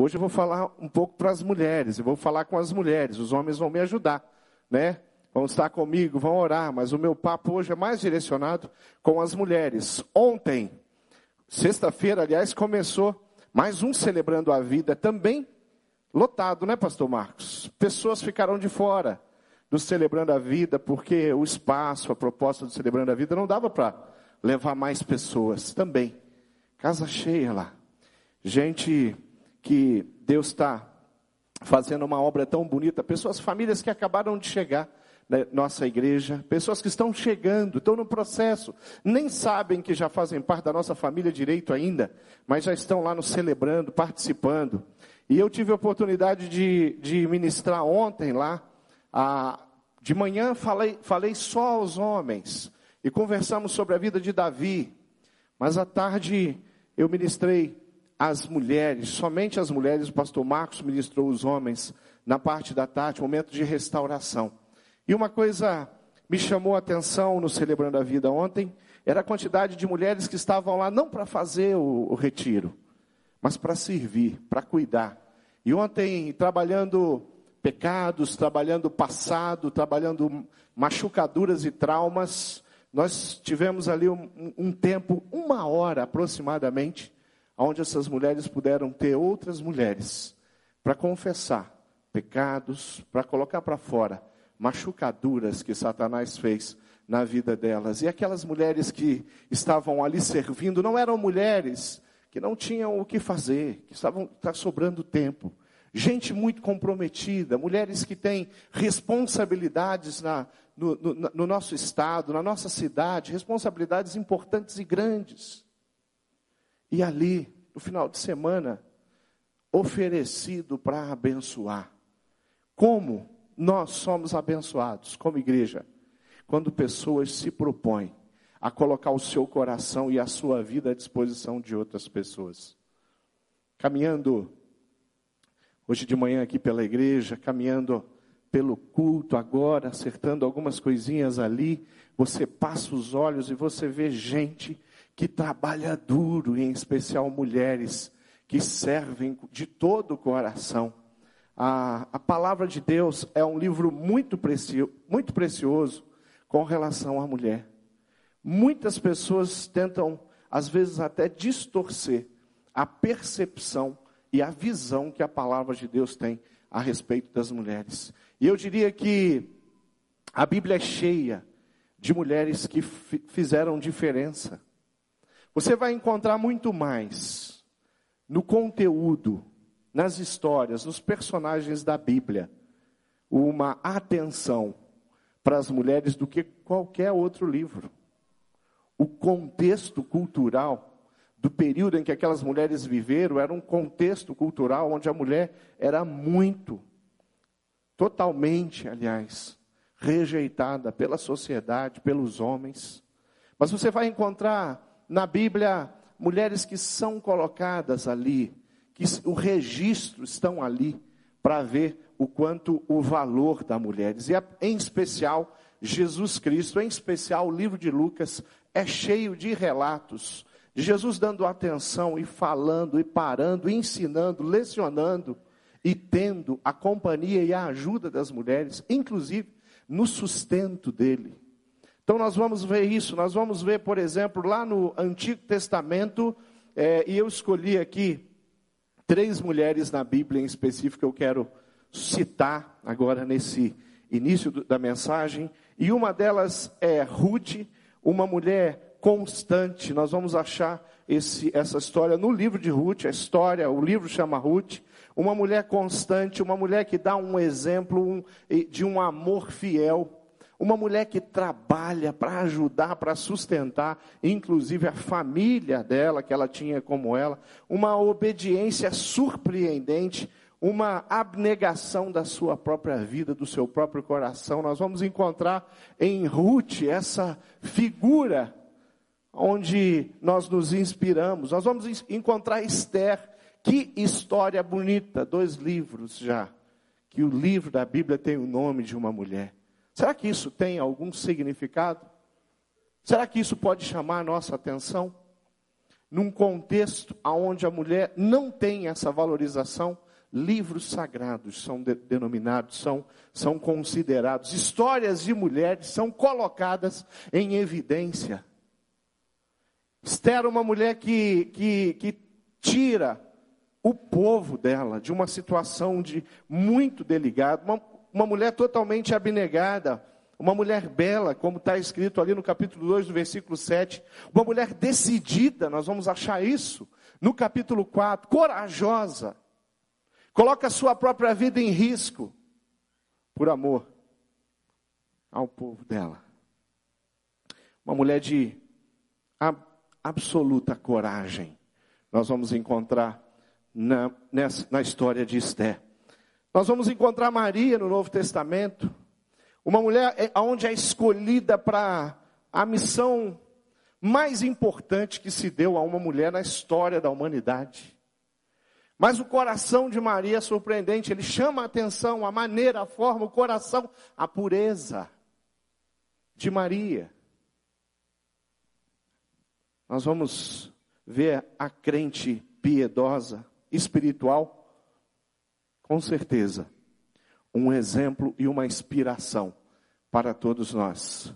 Hoje eu vou falar um pouco para as mulheres, eu vou falar com as mulheres, os homens vão me ajudar, né? Vão estar comigo, vão orar, mas o meu papo hoje é mais direcionado com as mulheres. Ontem, sexta-feira, aliás, começou mais um Celebrando a Vida, também lotado, né, Pastor Marcos? Pessoas ficaram de fora do Celebrando a Vida, porque o espaço, a proposta do Celebrando a Vida não dava para levar mais pessoas também. Casa cheia lá. Gente que Deus está fazendo uma obra tão bonita, pessoas, famílias que acabaram de chegar na nossa igreja, pessoas que estão chegando, estão no processo, nem sabem que já fazem parte da nossa família direito ainda, mas já estão lá nos celebrando, participando. E eu tive a oportunidade de, de ministrar ontem lá, a, de manhã falei, falei só aos homens, e conversamos sobre a vida de Davi, mas à tarde eu ministrei as mulheres, somente as mulheres, o pastor Marcos ministrou os homens na parte da tarde, momento de restauração. E uma coisa me chamou a atenção no Celebrando a Vida ontem, era a quantidade de mulheres que estavam lá não para fazer o, o retiro, mas para servir, para cuidar. E ontem, trabalhando pecados, trabalhando passado, trabalhando machucaduras e traumas, nós tivemos ali um, um tempo, uma hora aproximadamente, onde essas mulheres puderam ter outras mulheres para confessar pecados, para colocar para fora machucaduras que Satanás fez na vida delas. E aquelas mulheres que estavam ali servindo não eram mulheres que não tinham o que fazer, que estavam tá sobrando tempo. Gente muito comprometida, mulheres que têm responsabilidades na, no, no, no nosso estado, na nossa cidade, responsabilidades importantes e grandes. E ali, no final de semana, oferecido para abençoar. Como nós somos abençoados como igreja? Quando pessoas se propõem a colocar o seu coração e a sua vida à disposição de outras pessoas. Caminhando hoje de manhã aqui pela igreja, caminhando pelo culto agora, acertando algumas coisinhas ali, você passa os olhos e você vê gente que trabalha duro, em especial mulheres que servem de todo o coração. A, a palavra de Deus é um livro muito, precio, muito precioso com relação à mulher. Muitas pessoas tentam, às vezes, até distorcer a percepção e a visão que a palavra de Deus tem a respeito das mulheres. E eu diria que a Bíblia é cheia de mulheres que fizeram diferença. Você vai encontrar muito mais no conteúdo, nas histórias, nos personagens da Bíblia, uma atenção para as mulheres do que qualquer outro livro. O contexto cultural do período em que aquelas mulheres viveram era um contexto cultural onde a mulher era muito, totalmente, aliás, rejeitada pela sociedade, pelos homens. Mas você vai encontrar na Bíblia mulheres que são colocadas ali, que o registro estão ali para ver o quanto o valor da mulher. E em especial Jesus Cristo, em especial o livro de Lucas é cheio de relatos de Jesus dando atenção e falando e parando, e ensinando, lecionando e tendo a companhia e a ajuda das mulheres, inclusive no sustento dele. Então nós vamos ver isso, nós vamos ver, por exemplo, lá no Antigo Testamento, é, e eu escolhi aqui três mulheres na Bíblia em específico que eu quero citar agora nesse início da mensagem, e uma delas é Ruth, uma mulher constante. Nós vamos achar esse, essa história no livro de Ruth, a história, o livro chama Ruth, uma mulher constante, uma mulher que dá um exemplo de um amor fiel uma mulher que trabalha para ajudar, para sustentar, inclusive a família dela, que ela tinha como ela, uma obediência surpreendente, uma abnegação da sua própria vida, do seu próprio coração. Nós vamos encontrar em Ruth essa figura onde nós nos inspiramos. Nós vamos encontrar Esther. Que história bonita, dois livros já. Que o livro da Bíblia tem o nome de uma mulher. Será que isso tem algum significado? Será que isso pode chamar a nossa atenção? num contexto onde a mulher não tem essa valorização, livros sagrados são de, denominados, são, são considerados, histórias de mulheres são colocadas em evidência. Esther, uma mulher que, que, que tira o povo dela de uma situação de muito delicada, uma, uma mulher totalmente abnegada, uma mulher bela, como está escrito ali no capítulo 2, no versículo 7, uma mulher decidida, nós vamos achar isso, no capítulo 4, corajosa, coloca a sua própria vida em risco, por amor ao povo dela. Uma mulher de absoluta coragem, nós vamos encontrar na, nessa, na história de Esté. Nós vamos encontrar Maria no Novo Testamento, uma mulher é, onde é escolhida para a missão mais importante que se deu a uma mulher na história da humanidade. Mas o coração de Maria é surpreendente, ele chama a atenção, a maneira, a forma, o coração, a pureza de Maria. Nós vamos ver a crente piedosa, espiritual, com certeza, um exemplo e uma inspiração para todos nós.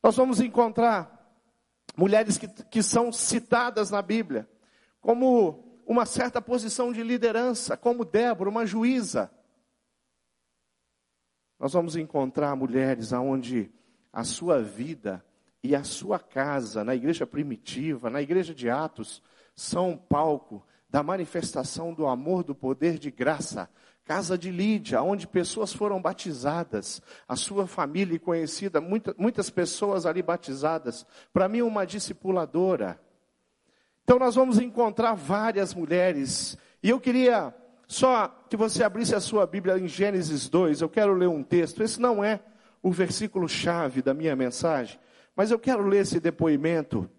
Nós vamos encontrar mulheres que, que são citadas na Bíblia como uma certa posição de liderança, como Débora, uma juíza. Nós vamos encontrar mulheres aonde a sua vida e a sua casa, na igreja primitiva, na igreja de Atos, são palco da manifestação do amor, do poder de graça. Casa de Lídia, onde pessoas foram batizadas, a sua família conhecida, muita, muitas pessoas ali batizadas. Para mim, uma discipuladora. Então, nós vamos encontrar várias mulheres. E eu queria só que você abrisse a sua Bíblia em Gênesis 2. Eu quero ler um texto. Esse não é o versículo-chave da minha mensagem, mas eu quero ler esse depoimento.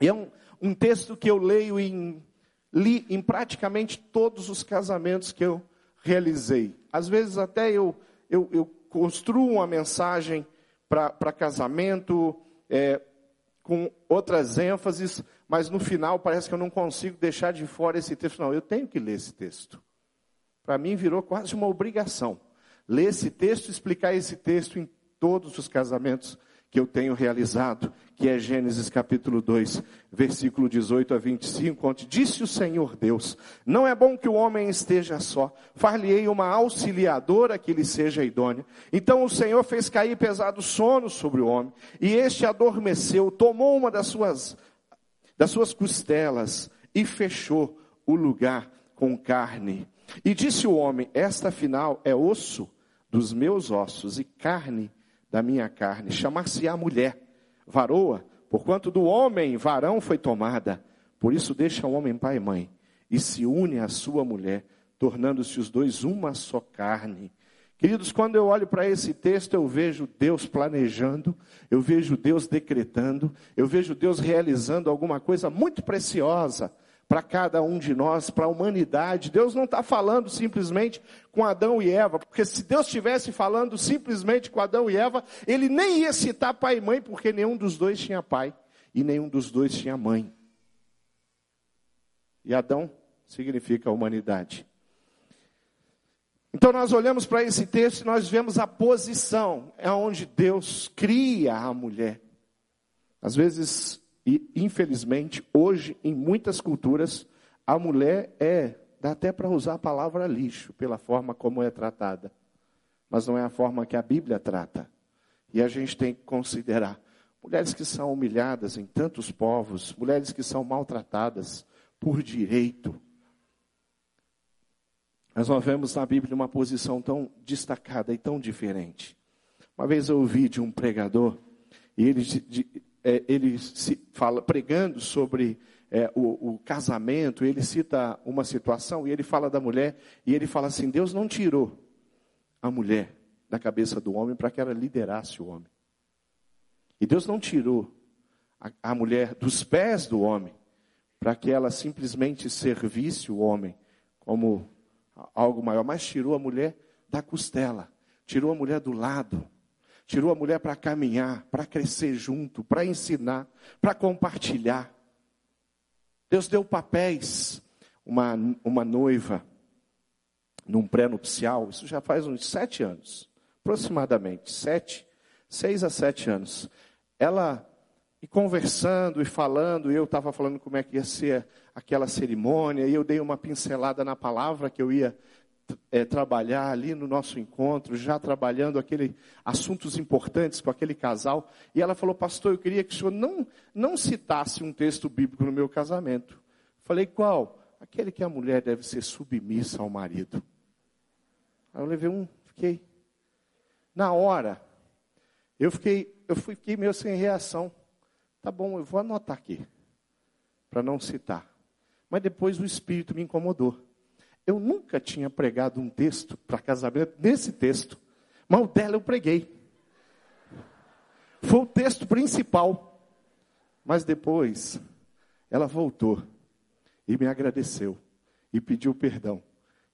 E é um, um texto que eu leio em li em praticamente todos os casamentos que eu realizei. Às vezes até eu, eu, eu construo uma mensagem para casamento, é, com outras ênfases, mas no final parece que eu não consigo deixar de fora esse texto. Não, eu tenho que ler esse texto. Para mim virou quase uma obrigação. Ler esse texto, explicar esse texto em todos os casamentos que eu tenho realizado, que é Gênesis capítulo 2, versículo 18 a 25, onde disse o Senhor Deus: Não é bom que o homem esteja só, far-lhe-ei uma auxiliadora que lhe seja idônea. Então o Senhor fez cair pesado sono sobre o homem, e este adormeceu, tomou uma das suas, das suas costelas e fechou o lugar com carne. E disse o homem: Esta afinal é osso dos meus ossos e carne da minha carne, chamar-se-á mulher, varoa, porquanto do homem varão foi tomada. Por isso deixa o homem pai e mãe, e se une à sua mulher, tornando-se os dois uma só carne. Queridos, quando eu olho para esse texto, eu vejo Deus planejando, eu vejo Deus decretando, eu vejo Deus realizando alguma coisa muito preciosa para cada um de nós, para a humanidade. Deus não está falando simplesmente com Adão e Eva, porque se Deus estivesse falando simplesmente com Adão e Eva, ele nem ia citar pai e mãe, porque nenhum dos dois tinha pai e nenhum dos dois tinha mãe. E Adão significa a humanidade. Então nós olhamos para esse texto e nós vemos a posição, é onde Deus cria a mulher. Às vezes e, infelizmente, hoje, em muitas culturas, a mulher é, dá até para usar a palavra lixo, pela forma como é tratada. Mas não é a forma que a Bíblia trata. E a gente tem que considerar mulheres que são humilhadas em tantos povos, mulheres que são maltratadas por direito. Nós não vemos na Bíblia uma posição tão destacada e tão diferente. Uma vez eu ouvi de um pregador, e ele é, ele se fala pregando sobre é, o, o, casamento, ele cita uma situação e ele fala da mulher e ele fala assim: Deus não tirou a mulher da cabeça do homem para que ela liderasse o homem. E Deus não tirou a, a mulher dos pés do homem para que ela simplesmente servisse o homem como algo maior, mas tirou a mulher da costela, tirou a mulher do lado tirou a mulher para caminhar, para crescer junto, para ensinar, para compartilhar. Deus deu papéis, uma, uma noiva, num pré-nupcial, isso já faz uns sete anos, aproximadamente, sete, seis a sete anos. Ela, e conversando e falando, eu estava falando como é que ia ser aquela cerimônia, e eu dei uma pincelada na palavra que eu ia é, trabalhar ali no nosso encontro, já trabalhando aquele assuntos importantes com aquele casal, e ela falou, pastor, eu queria que o senhor não, não citasse um texto bíblico no meu casamento. Falei, qual? Aquele que a mulher deve ser submissa ao marido. Aí eu levei um, fiquei. Na hora, eu fiquei, eu fiquei meio sem reação. Tá bom, eu vou anotar aqui, para não citar. Mas depois o Espírito me incomodou. Eu nunca tinha pregado um texto para casamento nesse texto, mas o dela eu preguei. Foi o texto principal. Mas depois, ela voltou e me agradeceu e pediu perdão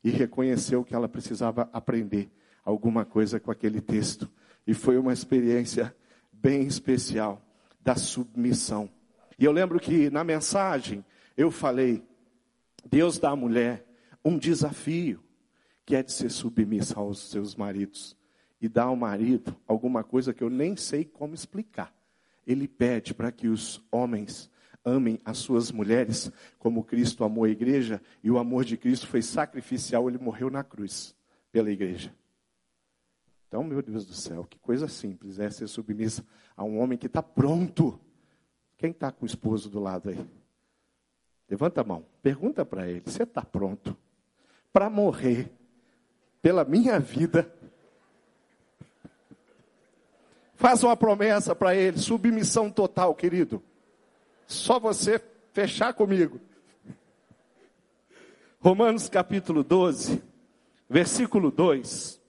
e reconheceu que ela precisava aprender alguma coisa com aquele texto. E foi uma experiência bem especial da submissão. E eu lembro que na mensagem eu falei: Deus dá à mulher um desafio, que é de ser submissa aos seus maridos. E dá ao marido alguma coisa que eu nem sei como explicar. Ele pede para que os homens amem as suas mulheres como Cristo amou a igreja, e o amor de Cristo foi sacrificial, ele morreu na cruz pela igreja. Então, meu Deus do céu, que coisa simples é ser submissa a um homem que está pronto. Quem está com o esposo do lado aí? Levanta a mão, pergunta para ele: você está pronto para morrer pela minha vida? Faz uma promessa para ele, submissão total, querido. Só você fechar comigo. Romanos capítulo 12, versículo 2.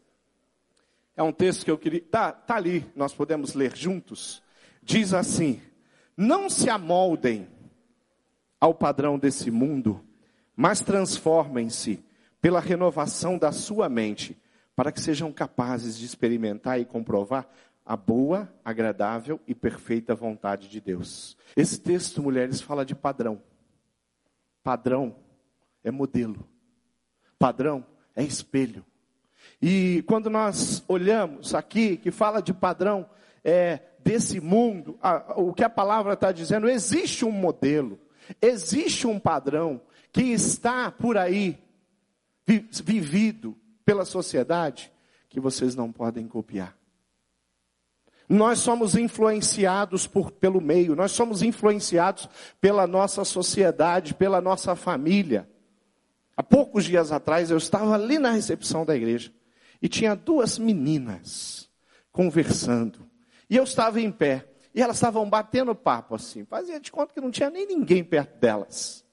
É um texto que eu queria. Tá, tá ali, nós podemos ler juntos. Diz assim: Não se amoldem ao padrão desse mundo, mas transformem-se pela renovação da sua mente, para que sejam capazes de experimentar e comprovar a boa, agradável e perfeita vontade de Deus. Esse texto, mulheres, fala de padrão. Padrão é modelo. Padrão é espelho. E quando nós olhamos aqui, que fala de padrão é, desse mundo, a, o que a palavra está dizendo, existe um modelo, existe um padrão que está por aí, vivido pela sociedade, que vocês não podem copiar. Nós somos influenciados por, pelo meio, nós somos influenciados pela nossa sociedade, pela nossa família. Há poucos dias atrás eu estava ali na recepção da igreja e tinha duas meninas conversando. E eu estava em pé e elas estavam batendo papo assim. Fazia de conta que não tinha nem ninguém perto delas,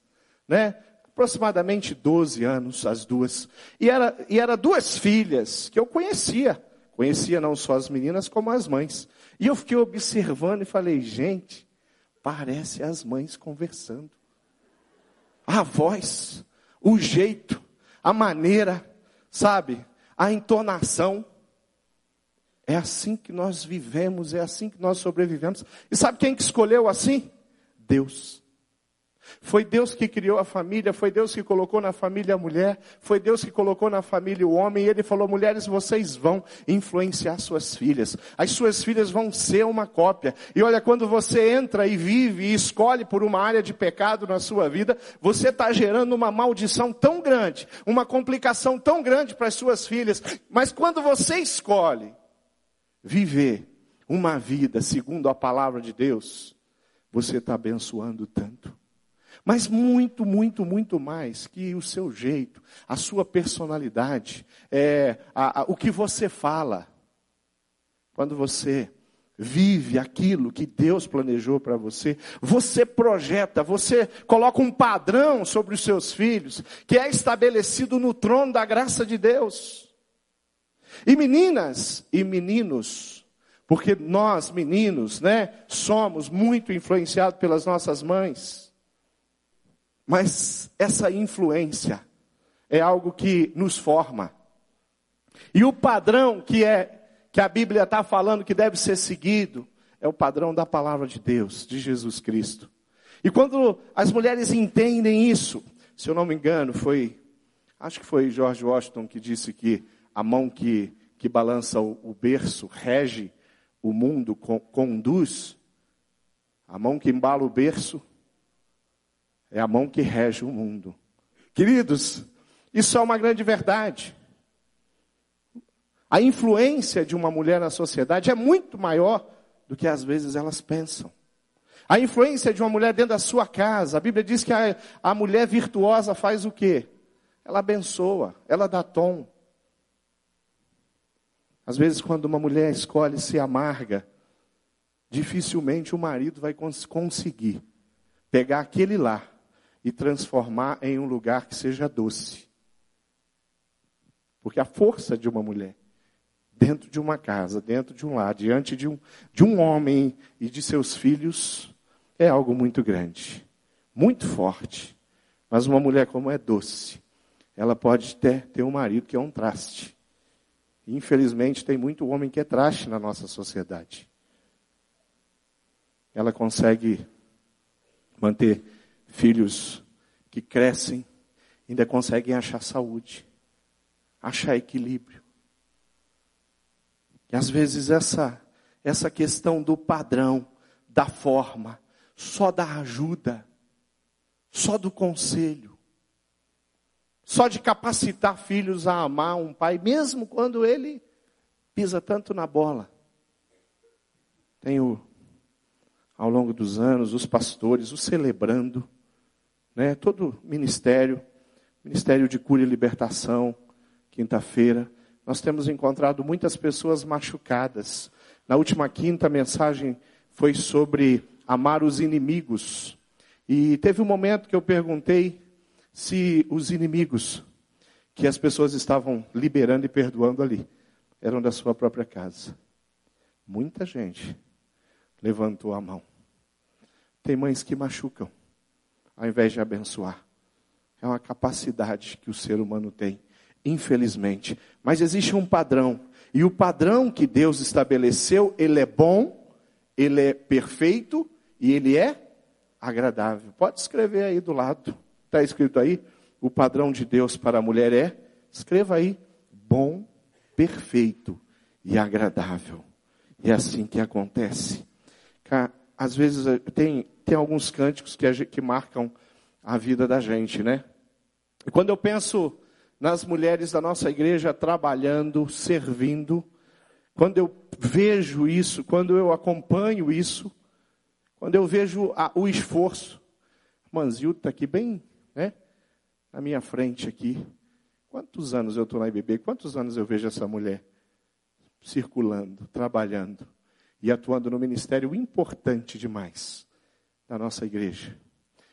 né? Aproximadamente 12 anos as duas. E era, e era duas filhas que eu conhecia. Conhecia não só as meninas, como as mães. E eu fiquei observando e falei, gente, parece as mães conversando. A voz, o jeito, a maneira, sabe? A entonação. É assim que nós vivemos, é assim que nós sobrevivemos. E sabe quem que escolheu assim? Deus. Foi Deus que criou a família, foi Deus que colocou na família a mulher, foi Deus que colocou na família o homem, e ele falou: mulheres, vocês vão influenciar suas filhas, as suas filhas vão ser uma cópia. E olha, quando você entra e vive e escolhe por uma área de pecado na sua vida, você está gerando uma maldição tão grande, uma complicação tão grande para as suas filhas, mas quando você escolhe viver uma vida segundo a palavra de Deus, você está abençoando tanto. Mas muito, muito, muito mais que o seu jeito, a sua personalidade, é, a, a, o que você fala. Quando você vive aquilo que Deus planejou para você, você projeta, você coloca um padrão sobre os seus filhos, que é estabelecido no trono da graça de Deus. E meninas e meninos, porque nós meninos, né, somos muito influenciados pelas nossas mães. Mas essa influência é algo que nos forma. E o padrão que é que a Bíblia está falando que deve ser seguido é o padrão da palavra de Deus, de Jesus Cristo. E quando as mulheres entendem isso, se eu não me engano, foi, acho que foi George Washington que disse que a mão que, que balança o, o berço rege o mundo, conduz, a mão que embala o berço é a mão que rege o mundo. Queridos, isso é uma grande verdade. A influência de uma mulher na sociedade é muito maior do que às vezes elas pensam. A influência de uma mulher dentro da sua casa, a Bíblia diz que a, a mulher virtuosa faz o quê? Ela abençoa, ela dá tom. Às vezes, quando uma mulher escolhe ser amarga, dificilmente o marido vai cons conseguir pegar aquele lar e transformar em um lugar que seja doce. Porque a força de uma mulher dentro de uma casa, dentro de um lar, diante de um, de um homem e de seus filhos, é algo muito grande, muito forte. Mas uma mulher como é doce, ela pode ter, ter um marido que é um traste. Infelizmente, tem muito homem que é traste na nossa sociedade. Ela consegue manter filhos que crescem, ainda conseguem achar saúde, achar equilíbrio. E às vezes essa, essa questão do padrão, da forma, só da ajuda, só do conselho, só de capacitar filhos a amar um pai, mesmo quando ele pisa tanto na bola. Tenho, ao longo dos anos, os pastores, o celebrando, né, todo ministério, Ministério de Cura e Libertação, quinta-feira, nós temos encontrado muitas pessoas machucadas. Na última quinta, a mensagem foi sobre amar os inimigos. E teve um momento que eu perguntei se os inimigos que as pessoas estavam liberando e perdoando ali eram da sua própria casa. Muita gente levantou a mão. Tem mães que machucam, ao invés de abençoar. É uma capacidade que o ser humano tem, infelizmente. Mas existe um padrão. E o padrão que Deus estabeleceu, ele é bom, ele é perfeito e ele é agradável. Pode escrever aí do lado. Está escrito aí? O padrão de Deus para a mulher é, escreva aí, bom, perfeito e agradável. E é assim que acontece. Às vezes eh, tem, tem alguns cânticos que, que marcam a vida da gente, né? E quando eu penso nas mulheres da nossa igreja trabalhando, servindo, quando eu vejo isso, quando eu acompanho isso, quando eu vejo a, o esforço, Manzildo está aqui bem, né? Na minha frente aqui. Quantos anos eu estou na IBB? Quantos anos eu vejo essa mulher circulando, trabalhando e atuando no ministério importante demais da nossa igreja?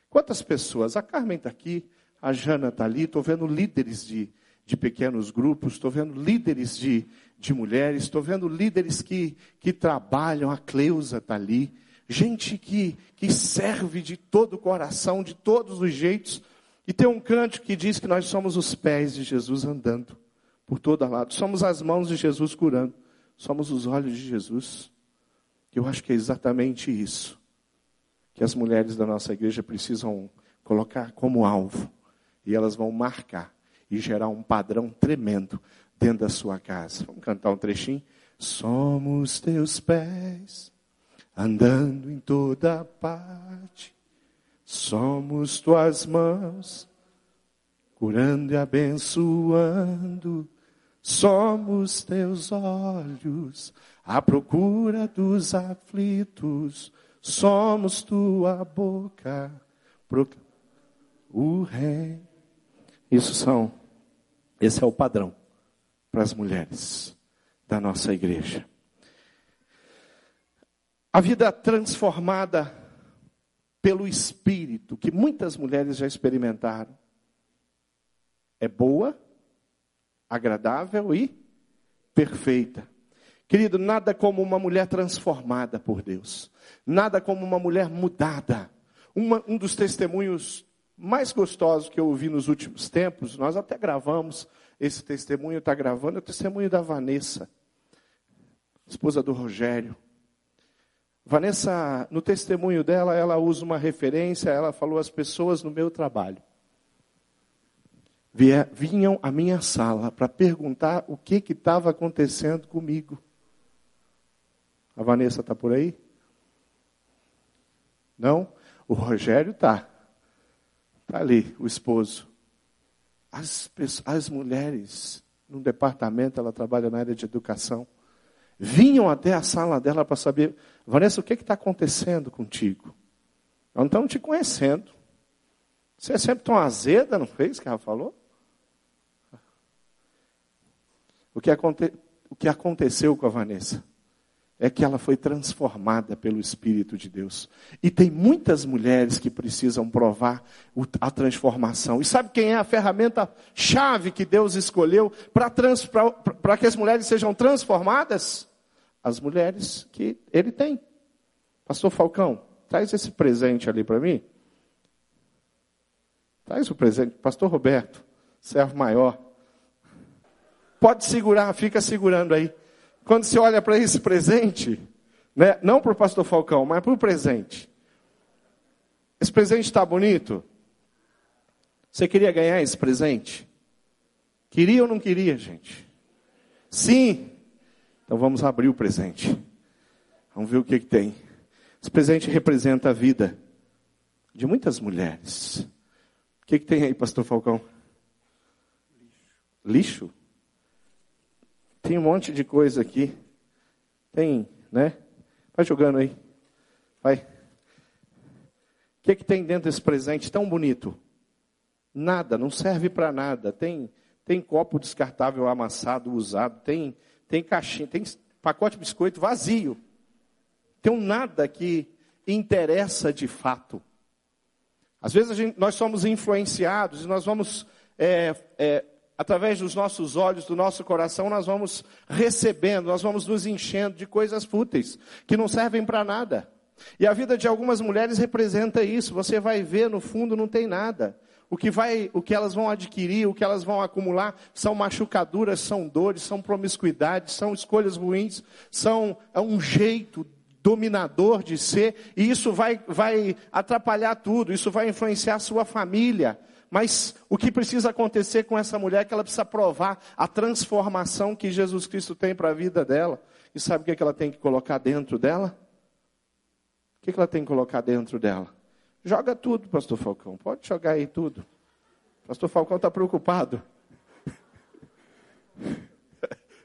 Quantas pessoas? A Carmen está aqui, a Jana está ali, estou vendo líderes de, de pequenos grupos, estou vendo líderes de, de mulheres, estou vendo líderes que, que trabalham, a Cleusa está ali gente que, que serve de todo o coração, de todos os jeitos. E tem um canto que diz que nós somos os pés de Jesus andando por todo lado. Somos as mãos de Jesus curando. Somos os olhos de Jesus. Eu acho que é exatamente isso que as mulheres da nossa igreja precisam colocar como alvo. E elas vão marcar e gerar um padrão tremendo dentro da sua casa. Vamos cantar um trechinho? Somos teus pés andando em toda parte. Somos tuas mãos, curando e abençoando. Somos teus olhos, à procura dos aflitos. Somos tua boca, o rei. Isso são, esse é o padrão para as mulheres da nossa igreja. A vida transformada pelo Espírito, que muitas mulheres já experimentaram, é boa, agradável e perfeita. Querido, nada como uma mulher transformada por Deus, nada como uma mulher mudada. Uma, um dos testemunhos mais gostosos que eu ouvi nos últimos tempos, nós até gravamos esse testemunho, está gravando, é o testemunho da Vanessa, esposa do Rogério. Vanessa, no testemunho dela, ela usa uma referência, ela falou as pessoas no meu trabalho vinham à minha sala para perguntar o que estava acontecendo comigo. A Vanessa está por aí? Não? O Rogério está. Está ali, o esposo. As, as mulheres, no departamento, ela trabalha na área de educação, vinham até a sala dela para saber, Vanessa, o que está acontecendo contigo? Não estão te conhecendo. Você é sempre tão azeda, não fez que ela falou? O que, aconte... o que aconteceu com a Vanessa é que ela foi transformada pelo Espírito de Deus. E tem muitas mulheres que precisam provar a transformação. E sabe quem é a ferramenta chave que Deus escolheu para trans... que as mulheres sejam transformadas? As mulheres que Ele tem. Pastor Falcão, traz esse presente ali para mim. Traz o presente. Pastor Roberto, servo maior. Pode segurar, fica segurando aí. Quando você olha para esse presente, né, não para o pastor Falcão, mas para o presente. Esse presente está bonito? Você queria ganhar esse presente? Queria ou não queria, gente? Sim. Então vamos abrir o presente. Vamos ver o que, que tem. Esse presente representa a vida de muitas mulheres. O que, que tem aí, pastor Falcão? Lixo? Lixo? Tem um monte de coisa aqui. Tem, né? Vai jogando aí. Vai. O que, que tem dentro desse presente tão bonito? Nada, não serve para nada. Tem, tem copo descartável amassado, usado, tem, tem caixinha, tem pacote de biscoito vazio. Tem um nada que interessa de fato. Às vezes gente, nós somos influenciados e nós vamos é, é, através dos nossos olhos, do nosso coração, nós vamos recebendo, nós vamos nos enchendo de coisas fúteis, que não servem para nada. E a vida de algumas mulheres representa isso. Você vai ver, no fundo, não tem nada. O que, vai, o que elas vão adquirir, o que elas vão acumular, são machucaduras, são dores, são promiscuidades, são escolhas ruins, são é um jeito dominador de ser, e isso vai, vai atrapalhar tudo, isso vai influenciar a sua família, mas o que precisa acontecer com essa mulher é que ela precisa provar a transformação que Jesus Cristo tem para a vida dela. E sabe o que, é que ela tem que colocar dentro dela? O que, é que ela tem que colocar dentro dela? Joga tudo, pastor Falcão. Pode jogar aí tudo. Pastor Falcão está preocupado.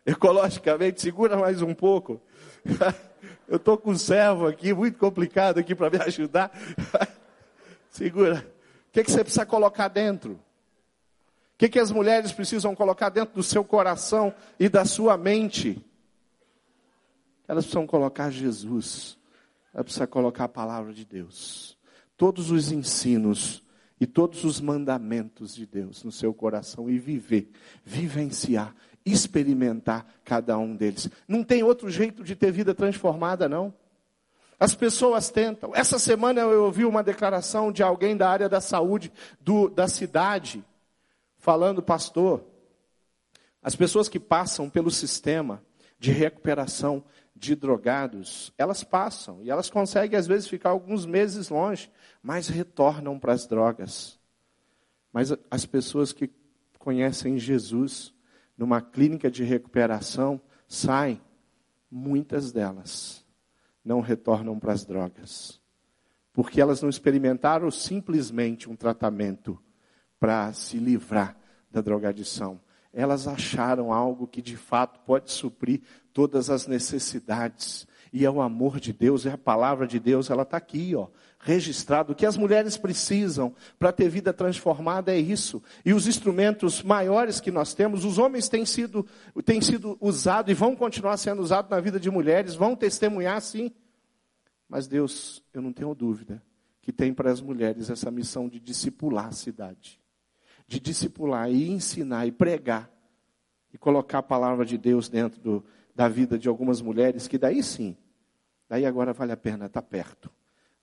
Ecologicamente, segura mais um pouco. Eu estou com um servo aqui, muito complicado aqui para me ajudar. segura que, que você precisa colocar dentro? O que, que as mulheres precisam colocar dentro do seu coração e da sua mente? Elas precisam colocar Jesus. Elas precisam colocar a palavra de Deus. Todos os ensinos e todos os mandamentos de Deus no seu coração e viver, vivenciar, experimentar cada um deles. Não tem outro jeito de ter vida transformada, não. As pessoas tentam. Essa semana eu ouvi uma declaração de alguém da área da saúde do, da cidade, falando, pastor, as pessoas que passam pelo sistema de recuperação de drogados, elas passam e elas conseguem às vezes ficar alguns meses longe, mas retornam para as drogas. Mas as pessoas que conhecem Jesus numa clínica de recuperação saem, muitas delas não retornam para as drogas. Porque elas não experimentaram simplesmente um tratamento para se livrar da drogadição. Elas acharam algo que de fato pode suprir todas as necessidades. E é o amor de Deus, é a palavra de Deus, ela está aqui, ó, registrado. O que as mulheres precisam para ter vida transformada é isso. E os instrumentos maiores que nós temos, os homens têm sido, têm sido usados e vão continuar sendo usados na vida de mulheres, vão testemunhar sim. Mas Deus, eu não tenho dúvida, que tem para as mulheres essa missão de discipular a cidade. De discipular e ensinar e pregar. E colocar a palavra de Deus dentro do, da vida de algumas mulheres, que daí sim, daí agora vale a pena estar perto.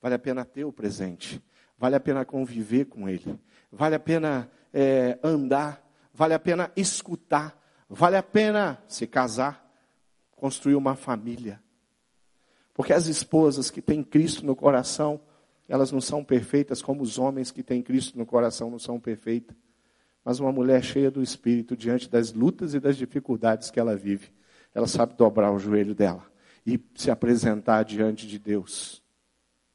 Vale a pena ter o presente. Vale a pena conviver com ele. Vale a pena é, andar. Vale a pena escutar. Vale a pena se casar. Construir uma família Porque as esposas que têm Cristo no coração, elas não são perfeitas como os homens que têm Cristo no coração não são perfeitas. Mas uma mulher cheia do Espírito, diante das lutas e das dificuldades que ela vive, ela sabe dobrar o joelho dela e se apresentar diante de Deus.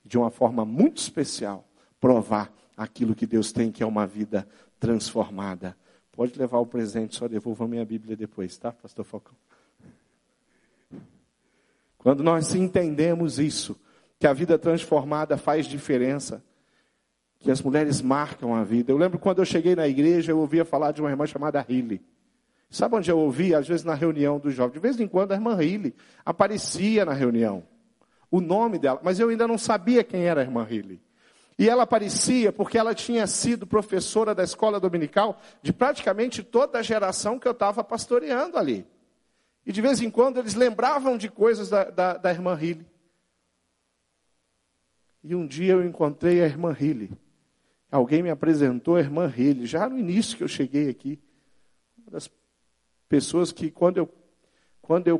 De uma forma muito especial, provar aquilo que Deus tem, que é uma vida transformada. Pode levar o presente, só devolva a minha Bíblia depois, tá, Pastor Falcão? Quando nós entendemos isso, que a vida transformada faz diferença, que as mulheres marcam a vida. Eu lembro quando eu cheguei na igreja, eu ouvia falar de uma irmã chamada Hilly. Sabe onde eu ouvia? Às vezes na reunião dos jovens. De vez em quando a irmã Hilly aparecia na reunião. O nome dela, mas eu ainda não sabia quem era a irmã Hilly. E ela aparecia porque ela tinha sido professora da escola dominical de praticamente toda a geração que eu estava pastoreando ali. E de vez em quando eles lembravam de coisas da, da, da irmã Hilly. E um dia eu encontrei a irmã Hilly. Alguém me apresentou a irmã Hilly, já no início que eu cheguei aqui. Uma das pessoas que quando eu, quando eu,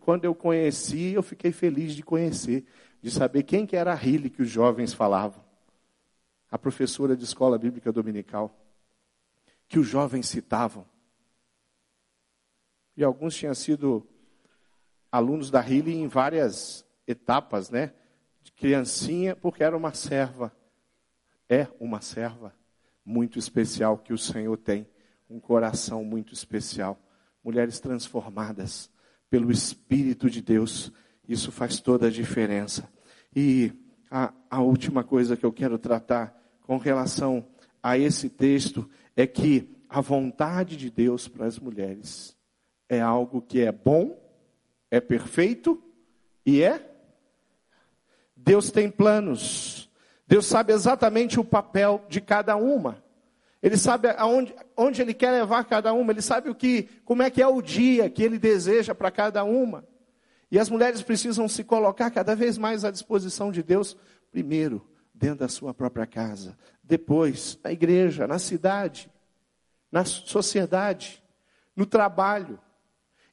quando eu conheci, eu fiquei feliz de conhecer, de saber quem que era a Hilly que os jovens falavam. A professora de escola bíblica dominical. Que os jovens citavam e alguns tinham sido alunos da Hilly em várias etapas, né? De criancinha, porque era uma serva. É uma serva muito especial que o Senhor tem, um coração muito especial. Mulheres transformadas pelo Espírito de Deus, isso faz toda a diferença. E a, a última coisa que eu quero tratar com relação a esse texto é que a vontade de Deus para as mulheres é algo que é bom, é perfeito e é. Deus tem planos. Deus sabe exatamente o papel de cada uma. Ele sabe aonde, onde ele quer levar cada uma. Ele sabe o que, como é que é o dia que ele deseja para cada uma. E as mulheres precisam se colocar cada vez mais à disposição de Deus, primeiro dentro da sua própria casa, depois na igreja, na cidade, na sociedade, no trabalho.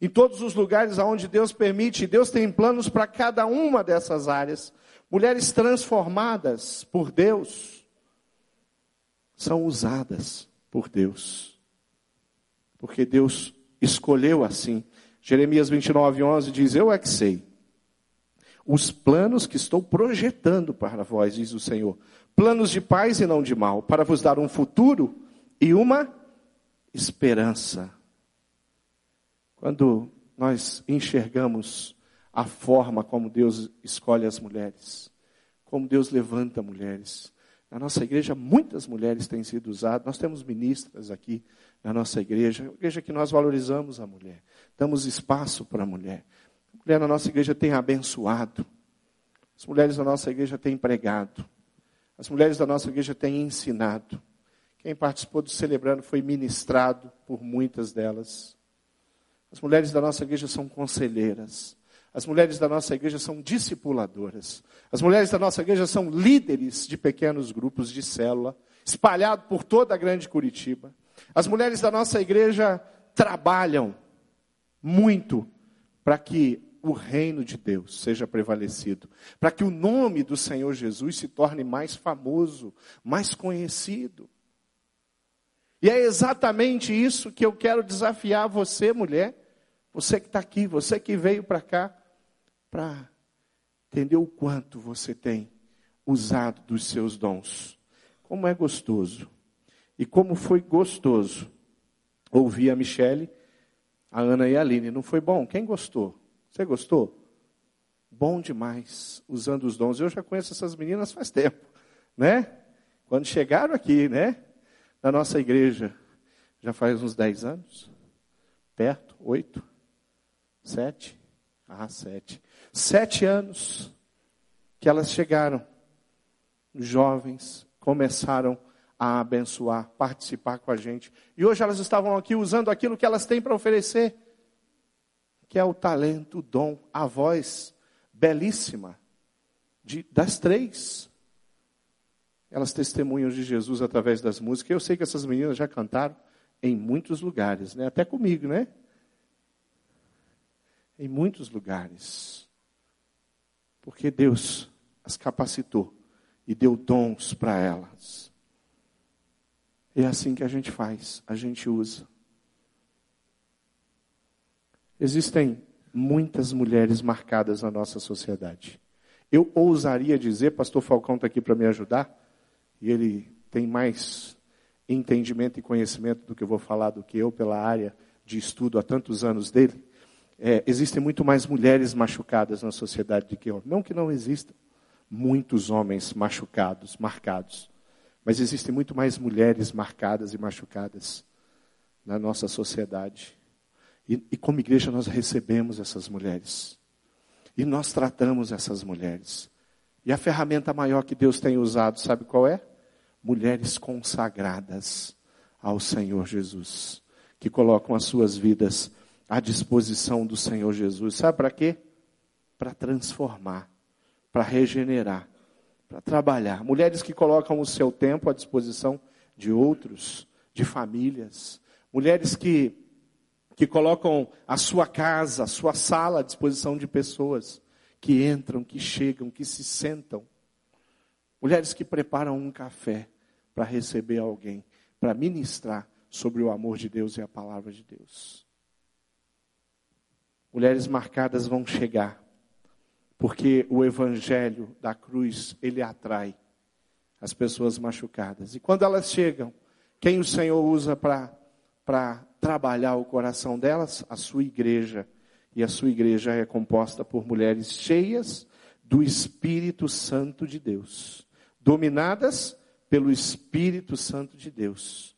Em todos os lugares onde Deus permite, Deus tem planos para cada uma dessas áreas. Mulheres transformadas por Deus são usadas por Deus. Porque Deus escolheu assim. Jeremias 29, 11 diz: Eu é que sei os planos que estou projetando para vós, diz o Senhor. Planos de paz e não de mal, para vos dar um futuro e uma esperança. Quando nós enxergamos a forma como Deus escolhe as mulheres, como Deus levanta mulheres. Na nossa igreja, muitas mulheres têm sido usadas. Nós temos ministras aqui na nossa igreja, igreja que nós valorizamos a mulher, damos espaço para a mulher. A mulher na nossa igreja tem abençoado, as mulheres da nossa igreja têm pregado, as mulheres da nossa igreja têm ensinado. Quem participou do celebrando foi ministrado por muitas delas. As mulheres da nossa igreja são conselheiras. As mulheres da nossa igreja são discipuladoras. As mulheres da nossa igreja são líderes de pequenos grupos de célula, espalhados por toda a grande Curitiba. As mulheres da nossa igreja trabalham muito para que o reino de Deus seja prevalecido, para que o nome do Senhor Jesus se torne mais famoso, mais conhecido. E é exatamente isso que eu quero desafiar você, mulher, você que está aqui, você que veio para cá, para entender o quanto você tem usado dos seus dons. Como é gostoso. E como foi gostoso ouvir a Michele, a Ana e a Aline. Não foi bom? Quem gostou? Você gostou? Bom demais, usando os dons. Eu já conheço essas meninas faz tempo, né? Quando chegaram aqui, né? Na nossa igreja, já faz uns 10 anos, perto, oito. Sete? Ah, sete. Sete anos que elas chegaram. Jovens começaram a abençoar, participar com a gente. E hoje elas estavam aqui usando aquilo que elas têm para oferecer, que é o talento, o dom, a voz belíssima de, das três. Elas testemunham de Jesus através das músicas. Eu sei que essas meninas já cantaram em muitos lugares, né? até comigo, né? em muitos lugares. Porque Deus as capacitou e deu dons para elas. É assim que a gente faz, a gente usa. Existem muitas mulheres marcadas na nossa sociedade. Eu ousaria dizer, pastor Falcão está aqui para me ajudar, e ele tem mais entendimento e conhecimento do que eu vou falar do que eu pela área de estudo há tantos anos dele. É, existem muito mais mulheres machucadas na sociedade do que homens. Não que não existam muitos homens machucados, marcados, mas existem muito mais mulheres marcadas e machucadas na nossa sociedade. E, e como igreja nós recebemos essas mulheres. E nós tratamos essas mulheres. E a ferramenta maior que Deus tem usado, sabe qual é? Mulheres consagradas ao Senhor Jesus, que colocam as suas vidas à disposição do Senhor Jesus. Sabe para quê? Para transformar, para regenerar, para trabalhar. Mulheres que colocam o seu tempo à disposição de outros, de famílias. Mulheres que que colocam a sua casa, a sua sala à disposição de pessoas que entram, que chegam, que se sentam. Mulheres que preparam um café para receber alguém, para ministrar sobre o amor de Deus e a palavra de Deus. Mulheres marcadas vão chegar, porque o evangelho da cruz, ele atrai as pessoas machucadas. E quando elas chegam, quem o Senhor usa para trabalhar o coração delas? A sua igreja. E a sua igreja é composta por mulheres cheias do Espírito Santo de Deus, dominadas pelo Espírito Santo de Deus,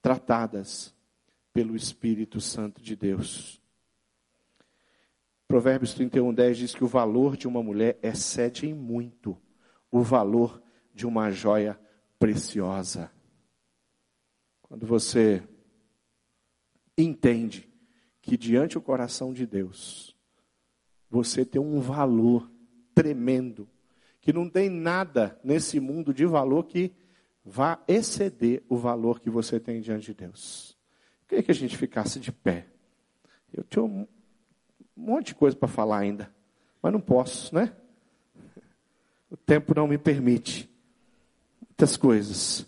tratadas pelo Espírito Santo de Deus. Provérbios 31, 10 diz que o valor de uma mulher excede em muito o valor de uma joia preciosa. Quando você entende que diante do coração de Deus, você tem um valor tremendo, que não tem nada nesse mundo de valor que vá exceder o valor que você tem diante de Deus. Eu queria que a gente ficasse de pé. Eu tinha um monte de coisa para falar ainda, mas não posso, né? O tempo não me permite muitas coisas.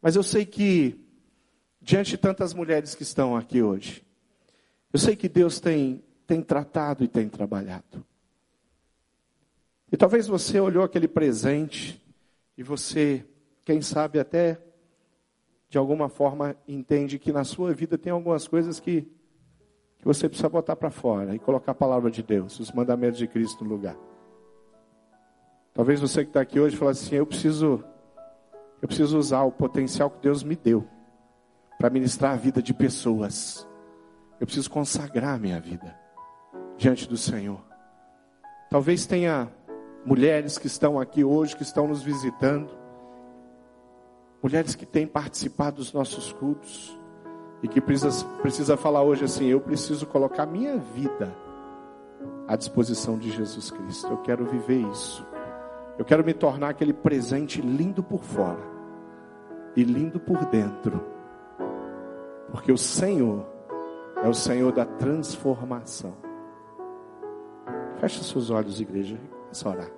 Mas eu sei que diante de tantas mulheres que estão aqui hoje. Eu sei que Deus tem, tem tratado e tem trabalhado. E talvez você olhou aquele presente e você, quem sabe até de alguma forma entende que na sua vida tem algumas coisas que, que você precisa botar para fora e colocar a palavra de Deus, os mandamentos de Cristo no lugar. Talvez você que está aqui hoje fale assim, eu preciso, eu preciso usar o potencial que Deus me deu para ministrar a vida de pessoas. Eu preciso consagrar minha vida diante do Senhor. Talvez tenha mulheres que estão aqui hoje, que estão nos visitando, mulheres que têm participado dos nossos cultos e que precisa, precisa falar hoje assim: eu preciso colocar minha vida à disposição de Jesus Cristo. Eu quero viver isso. Eu quero me tornar aquele presente lindo por fora e lindo por dentro porque o Senhor é o Senhor da transformação. Feche seus olhos, igreja, e começa a orar.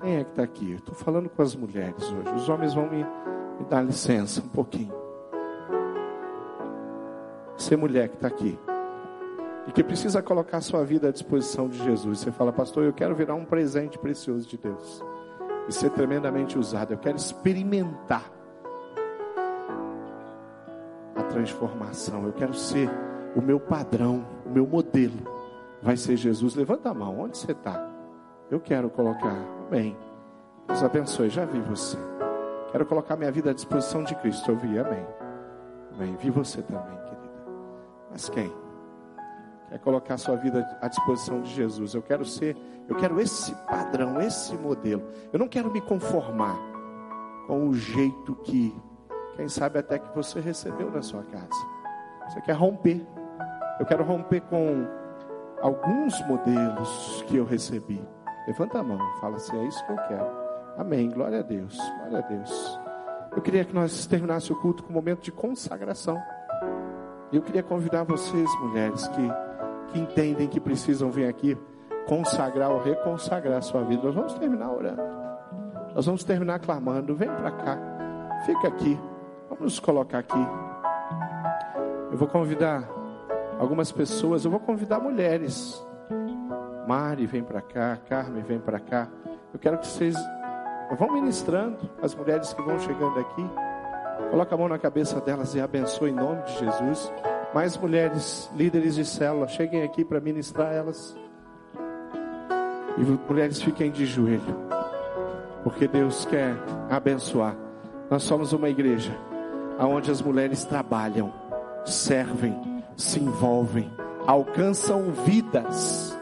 Quem é que está aqui? estou falando com as mulheres hoje. Os homens vão me, me dar licença um pouquinho. Você, mulher que está aqui, e que precisa colocar a sua vida à disposição de Jesus. Você fala, pastor, eu quero virar um presente precioso de Deus e ser tremendamente usado. Eu quero experimentar transformação. Eu quero ser o meu padrão, o meu modelo. Vai ser Jesus. Levanta a mão. Onde você está? Eu quero colocar. Amém. Deus abençoe. Já vi você. Quero colocar minha vida à disposição de Cristo. Eu vi. Amém. Amém. Vi você também, querida. Mas quem? Quer colocar sua vida à disposição de Jesus. Eu quero ser, eu quero esse padrão, esse modelo. Eu não quero me conformar com o jeito que quem sabe até que você recebeu na sua casa. Você quer romper. Eu quero romper com alguns modelos que eu recebi. Levanta a mão, fala assim: é isso que eu quero. Amém. Glória a Deus. Glória a Deus. Eu queria que nós terminássemos o culto com um momento de consagração. E eu queria convidar vocês, mulheres, que, que entendem que precisam vir aqui consagrar ou reconsagrar a sua vida. Nós vamos terminar orando. Nós vamos terminar clamando. Vem para cá. Fica aqui. Vamos nos colocar aqui. Eu vou convidar algumas pessoas. Eu vou convidar mulheres. Mari, vem para cá. Carmen, vem para cá. Eu quero que vocês vão ministrando as mulheres que vão chegando aqui. Coloca a mão na cabeça delas e abençoe em nome de Jesus. Mais mulheres, líderes de célula, cheguem aqui para ministrar elas. E mulheres fiquem de joelho, porque Deus quer abençoar. Nós somos uma igreja onde as mulheres trabalham, servem, se envolvem, alcançam vidas,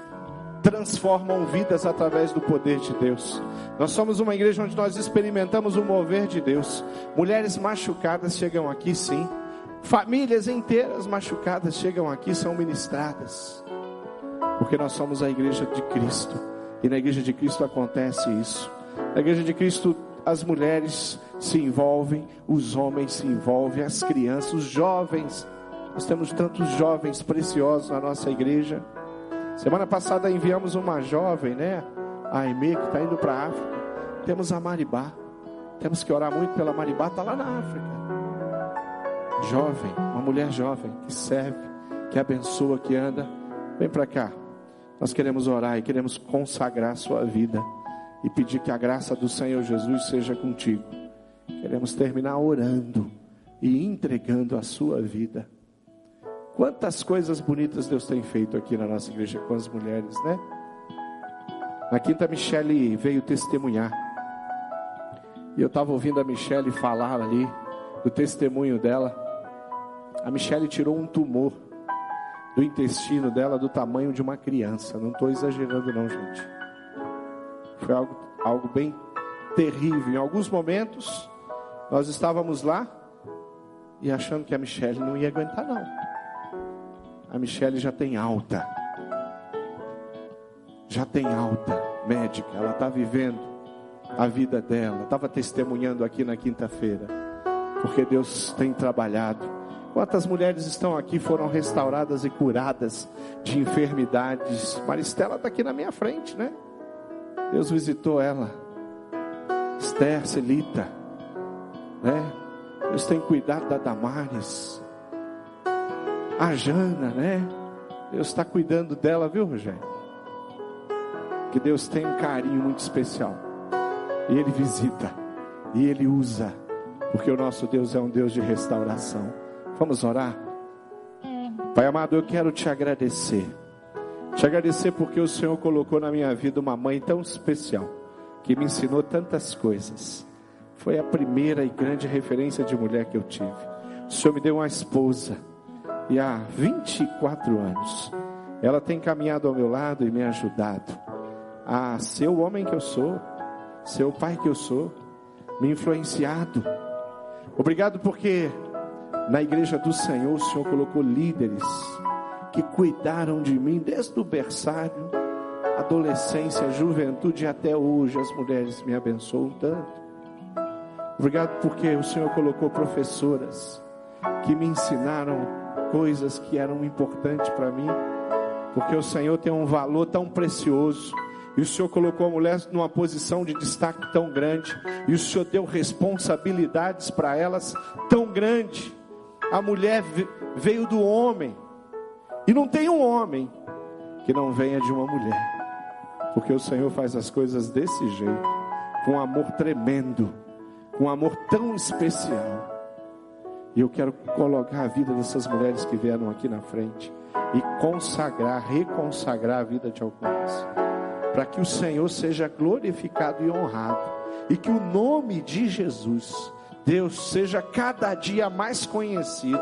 transformam vidas através do poder de Deus. Nós somos uma igreja onde nós experimentamos o mover de Deus. Mulheres machucadas chegam aqui, sim. Famílias inteiras machucadas chegam aqui, são ministradas. Porque nós somos a igreja de Cristo. E na igreja de Cristo acontece isso. Na igreja de Cristo, as mulheres se envolvem, os homens se envolvem, as crianças, os jovens. Nós temos tantos jovens preciosos na nossa igreja. Semana passada enviamos uma jovem, né? A Aimee, que está indo para a África. Temos a Maribá. Temos que orar muito pela Maribá, está lá na África jovem, uma mulher jovem que serve, que abençoa, que anda, vem para cá. Nós queremos orar e queremos consagrar a sua vida e pedir que a graça do Senhor Jesus seja contigo. Queremos terminar orando e entregando a sua vida. Quantas coisas bonitas Deus tem feito aqui na nossa igreja com as mulheres, né? Na quinta, Michele veio testemunhar. E eu estava ouvindo a Michele falar ali do testemunho dela. A Michelle tirou um tumor do intestino dela do tamanho de uma criança. Não estou exagerando, não, gente. Foi algo, algo bem terrível. Em alguns momentos, nós estávamos lá e achando que a Michelle não ia aguentar, não. A Michelle já tem alta. Já tem alta médica. Ela está vivendo a vida dela. Estava testemunhando aqui na quinta-feira. Porque Deus tem trabalhado. Quantas mulheres estão aqui foram restauradas e curadas de enfermidades? Maristela está aqui na minha frente, né? Deus visitou ela. Esther, Celita, né? Deus tem cuidado da Damares. A Jana, né? Deus está cuidando dela, viu, Rogério? Que Deus tem um carinho muito especial. E Ele visita. E Ele usa. Porque o nosso Deus é um Deus de restauração. Vamos orar? Pai amado, eu quero te agradecer. Te agradecer porque o Senhor colocou na minha vida uma mãe tão especial, que me ensinou tantas coisas. Foi a primeira e grande referência de mulher que eu tive. O Senhor me deu uma esposa, e há 24 anos, ela tem caminhado ao meu lado e me ajudado a ser o homem que eu sou, ser o pai que eu sou, me influenciado. Obrigado porque na igreja do Senhor, o Senhor colocou líderes que cuidaram de mim desde o berçário, adolescência, juventude até hoje. As mulheres me abençoam tanto. Obrigado porque o Senhor colocou professoras que me ensinaram coisas que eram importantes para mim, porque o Senhor tem um valor tão precioso. E o Senhor colocou a mulher numa posição de destaque tão grande. E o Senhor deu responsabilidades para elas tão grande a mulher veio do homem. E não tem um homem que não venha de uma mulher. Porque o Senhor faz as coisas desse jeito, com um amor tremendo, com um amor tão especial. E eu quero colocar a vida dessas mulheres que vieram aqui na frente e consagrar, reconsagrar a vida de algumas, para que o Senhor seja glorificado e honrado, e que o nome de Jesus Deus seja cada dia mais conhecido,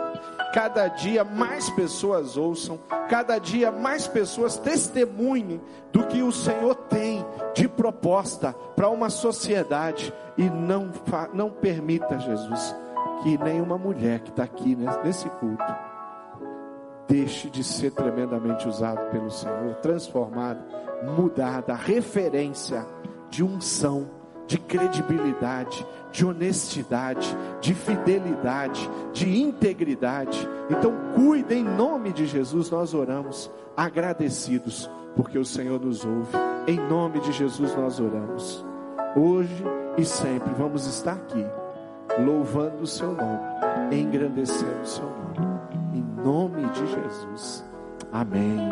cada dia mais pessoas ouçam, cada dia mais pessoas testemunhem do que o Senhor tem de proposta para uma sociedade e não, não permita, Jesus, que nenhuma mulher que está aqui nesse culto deixe de ser tremendamente usado pelo Senhor, transformada, mudada, referência de unção de credibilidade, de honestidade, de fidelidade, de integridade. Então, cuida em nome de Jesus, nós oramos agradecidos, porque o Senhor nos ouve. Em nome de Jesus nós oramos. Hoje e sempre vamos estar aqui, louvando o seu nome, engrandecendo o seu nome. Em nome de Jesus. Amém.